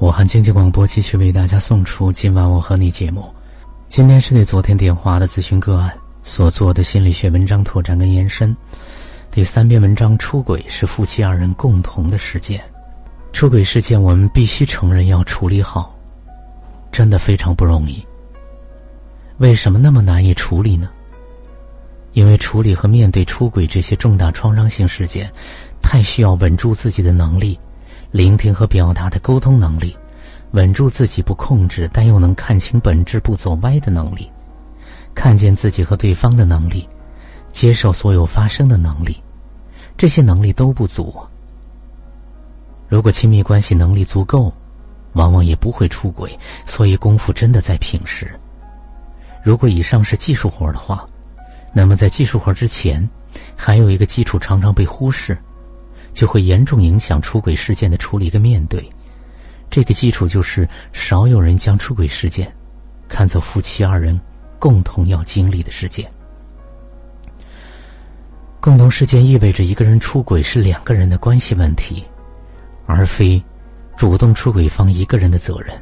武汉经济广播继续为大家送出今晚我和你节目。今天是对昨天电话的咨询个案所做的心理学文章拓展跟延伸。第三篇文章：出轨是夫妻二人共同的事件。出轨事件我们必须承认要处理好，真的非常不容易。为什么那么难以处理呢？因为处理和面对出轨这些重大创伤性事件，太需要稳住自己的能力。聆听和表达的沟通能力，稳住自己不控制但又能看清本质不走歪的能力，看见自己和对方的能力，接受所有发生的能力，这些能力都不足。如果亲密关系能力足够，往往也不会出轨。所以功夫真的在平时。如果以上是技术活的话，那么在技术活之前，还有一个基础常常被忽视。就会严重影响出轨事件的处理跟面对。这个基础就是少有人将出轨事件看作夫妻二人共同要经历的事件。共同事件意味着一个人出轨是两个人的关系问题，而非主动出轨方一个人的责任。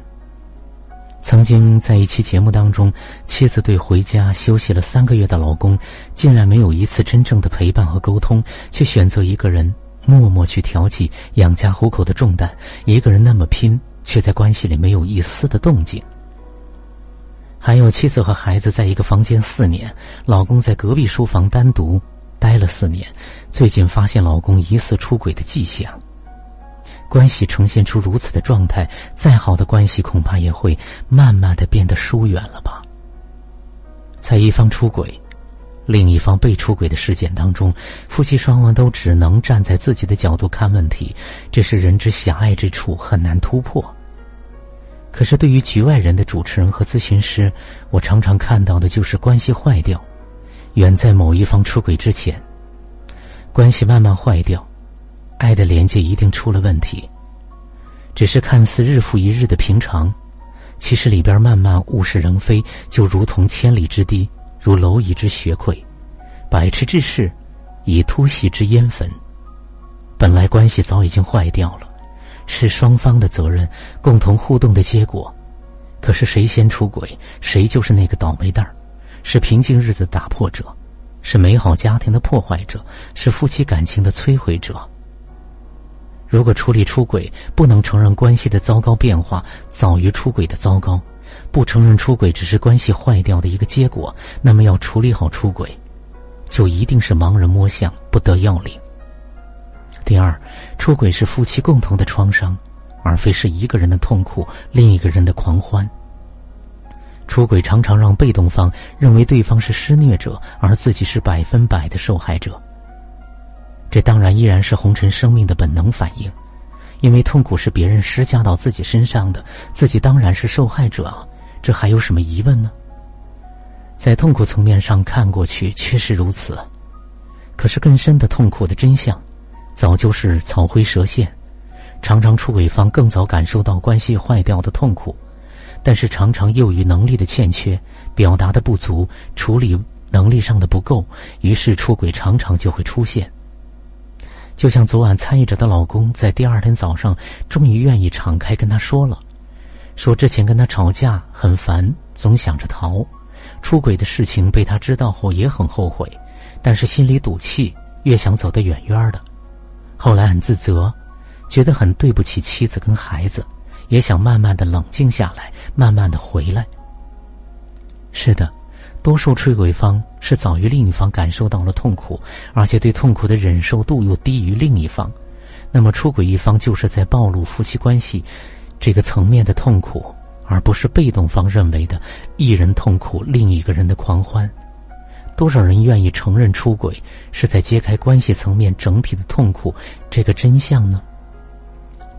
曾经在一期节目当中，妻子对回家休息了三个月的老公，竟然没有一次真正的陪伴和沟通，却选择一个人。默默去挑起养家糊口的重担，一个人那么拼，却在关系里没有一丝的动静。还有妻子和孩子在一个房间四年，老公在隔壁书房单独待了四年，最近发现老公疑似出轨的迹象。关系呈现出如此的状态，再好的关系恐怕也会慢慢的变得疏远了吧。在一方出轨。另一方被出轨的事件当中，夫妻双方都只能站在自己的角度看问题，这是人之狭隘之处，很难突破。可是对于局外人的主持人和咨询师，我常常看到的就是关系坏掉，远在某一方出轨之前，关系慢慢坏掉，爱的连接一定出了问题。只是看似日复一日的平常，其实里边慢慢物是人非，就如同千里之堤。如蝼蚁之血溃，百尺之势，以突袭之烟焚。本来关系早已经坏掉了，是双方的责任，共同互动的结果。可是谁先出轨，谁就是那个倒霉蛋儿，是平静日子打破者，是美好家庭的破坏者，是夫妻感情的摧毁者。如果处理出轨，不能承认关系的糟糕变化早于出轨的糟糕。不承认出轨只是关系坏掉的一个结果，那么要处理好出轨，就一定是盲人摸象，不得要领。第二，出轨是夫妻共同的创伤，而非是一个人的痛苦，另一个人的狂欢。出轨常常让被动方认为对方是施虐者，而自己是百分百的受害者。这当然依然是红尘生命的本能反应。因为痛苦是别人施加到自己身上的，自己当然是受害者啊，这还有什么疑问呢？在痛苦层面上看过去确实如此，可是更深的痛苦的真相，早就是草灰蛇线。常常出轨方更早感受到关系坏掉的痛苦，但是常常又于能力的欠缺、表达的不足、处理能力上的不够，于是出轨常常就会出现。就像昨晚参与者的老公，在第二天早上终于愿意敞开跟他说了，说之前跟他吵架很烦，总想着逃，出轨的事情被他知道后也很后悔，但是心里赌气，越想走得远远的。后来很自责，觉得很对不起妻子跟孩子，也想慢慢的冷静下来，慢慢的回来。是的。多数出轨方是早于另一方感受到了痛苦，而且对痛苦的忍受度又低于另一方，那么出轨一方就是在暴露夫妻关系这个层面的痛苦，而不是被动方认为的一人痛苦另一个人的狂欢。多少人愿意承认出轨是在揭开关系层面整体的痛苦这个真相呢？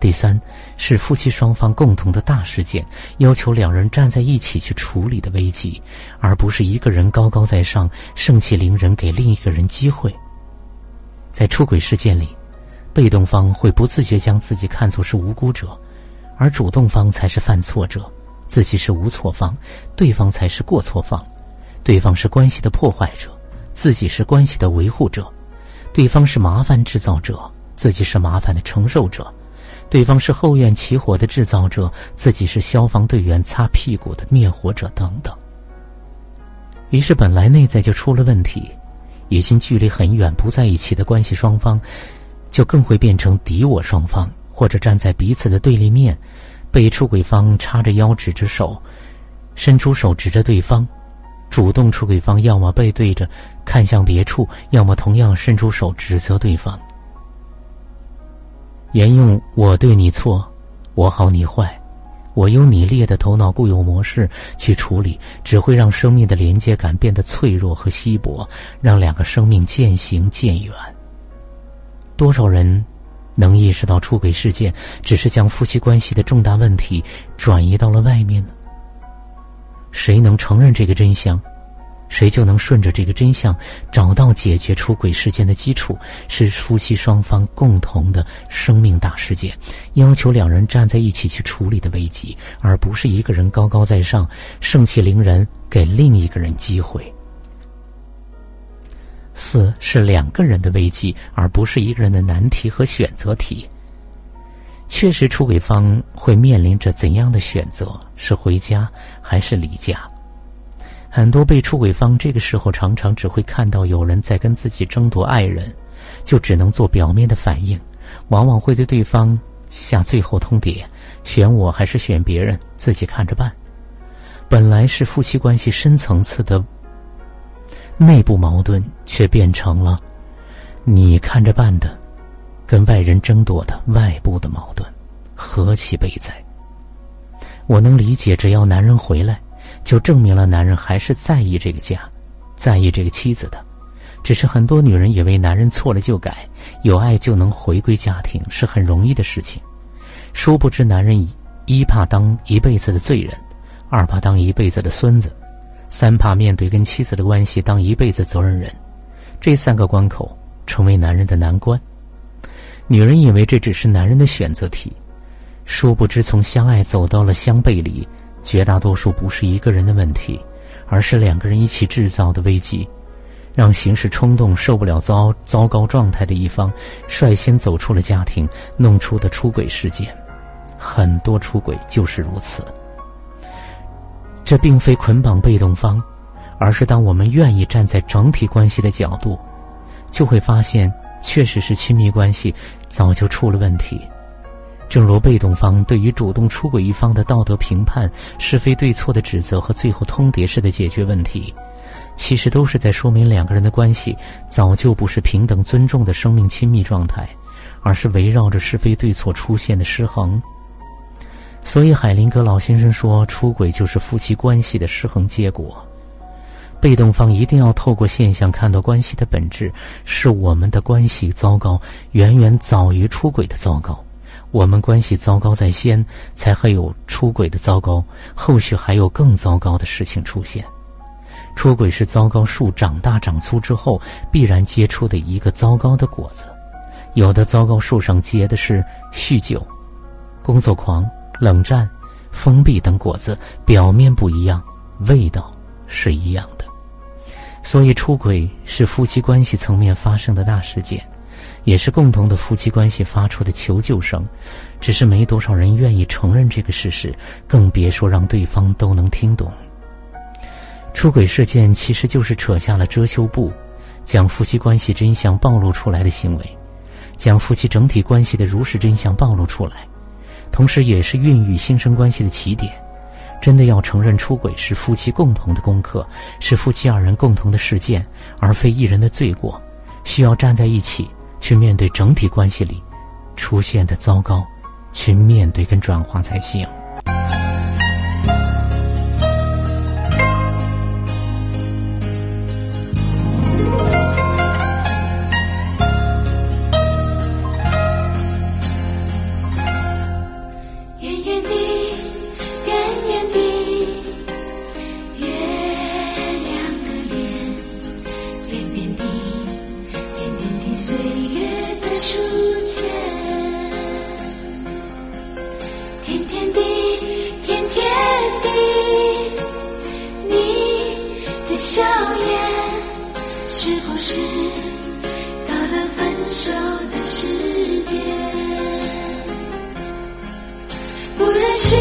第三，是夫妻双方共同的大事件，要求两人站在一起去处理的危机，而不是一个人高高在上，盛气凌人，给另一个人机会。在出轨事件里，被动方会不自觉将自己看作是无辜者，而主动方才是犯错者，自己是无错方，对方才是过错方，对方是关系的破坏者，自己是关系的维护者，对方是麻烦制造者，自己是麻烦的承受者。对方是后院起火的制造者，自己是消防队员擦屁股的灭火者等等。于是，本来内在就出了问题，已经距离很远不在一起的关系双方，就更会变成敌我双方，或者站在彼此的对立面，被出轨方叉着腰指着手，伸出手指着对方，主动出轨方要么背对着看向别处，要么同样伸出手指责对方。沿用“我对你错，我好你坏，我优你劣”的头脑固有模式去处理，只会让生命的连接感变得脆弱和稀薄，让两个生命渐行渐远。多少人能意识到出轨事件只是将夫妻关系的重大问题转移到了外面呢？谁能承认这个真相？谁就能顺着这个真相找到解决出轨事件的基础，是夫妻双方共同的生命大事件，要求两人站在一起去处理的危机，而不是一个人高高在上，盛气凌人，给另一个人机会。四是两个人的危机，而不是一个人的难题和选择题。确实，出轨方会面临着怎样的选择？是回家还是离家？很多被出轨方这个时候常常只会看到有人在跟自己争夺爱人，就只能做表面的反应，往往会对对方下最后通牒：选我还是选别人，自己看着办。本来是夫妻关系深层次的内部矛盾，却变成了你看着办的，跟外人争夺的外部的矛盾，何其悲哉！我能理解，只要男人回来。就证明了男人还是在意这个家，在意这个妻子的。只是很多女人以为男人错了就改，有爱就能回归家庭，是很容易的事情。殊不知，男人一怕当一辈子的罪人，二怕当一辈子的孙子，三怕面对跟妻子的关系当一辈子责任人。这三个关口成为男人的难关。女人以为这只是男人的选择题，殊不知从相爱走到了相背离。绝大多数不是一个人的问题，而是两个人一起制造的危机，让行事冲动、受不了糟糟糕状态的一方率先走出了家庭，弄出的出轨事件。很多出轨就是如此。这并非捆绑被动方，而是当我们愿意站在整体关系的角度，就会发现，确实是亲密关系早就出了问题。正如被动方对于主动出轨一方的道德评判、是非对错的指责和最后通牒式的解决问题，其实都是在说明两个人的关系早就不是平等尊重的生命亲密状态，而是围绕着是非对错出现的失衡。所以，海林格老先生说，出轨就是夫妻关系的失衡结果。被动方一定要透过现象看到关系的本质，是我们的关系糟糕，远远早于出轨的糟糕。我们关系糟糕在先，才会有出轨的糟糕，后续还有更糟糕的事情出现。出轨是糟糕树长大长粗之后必然结出的一个糟糕的果子。有的糟糕树上结的是酗酒、工作狂、冷战、封闭等果子，表面不一样，味道是一样的。所以，出轨是夫妻关系层面发生的大事件。也是共同的夫妻关系发出的求救声，只是没多少人愿意承认这个事实，更别说让对方都能听懂。出轨事件其实就是扯下了遮羞布，将夫妻关系真相暴露出来的行为，将夫妻整体关系的如实真相暴露出来，同时也是孕育新生关系的起点。真的要承认出轨是夫妻共同的功课，是夫妻二人共同的事件，而非一人的罪过，需要站在一起。去面对整体关系里出现的糟糕，去面对跟转化才行。笑颜是不是到了分手的时间？不忍心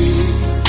你。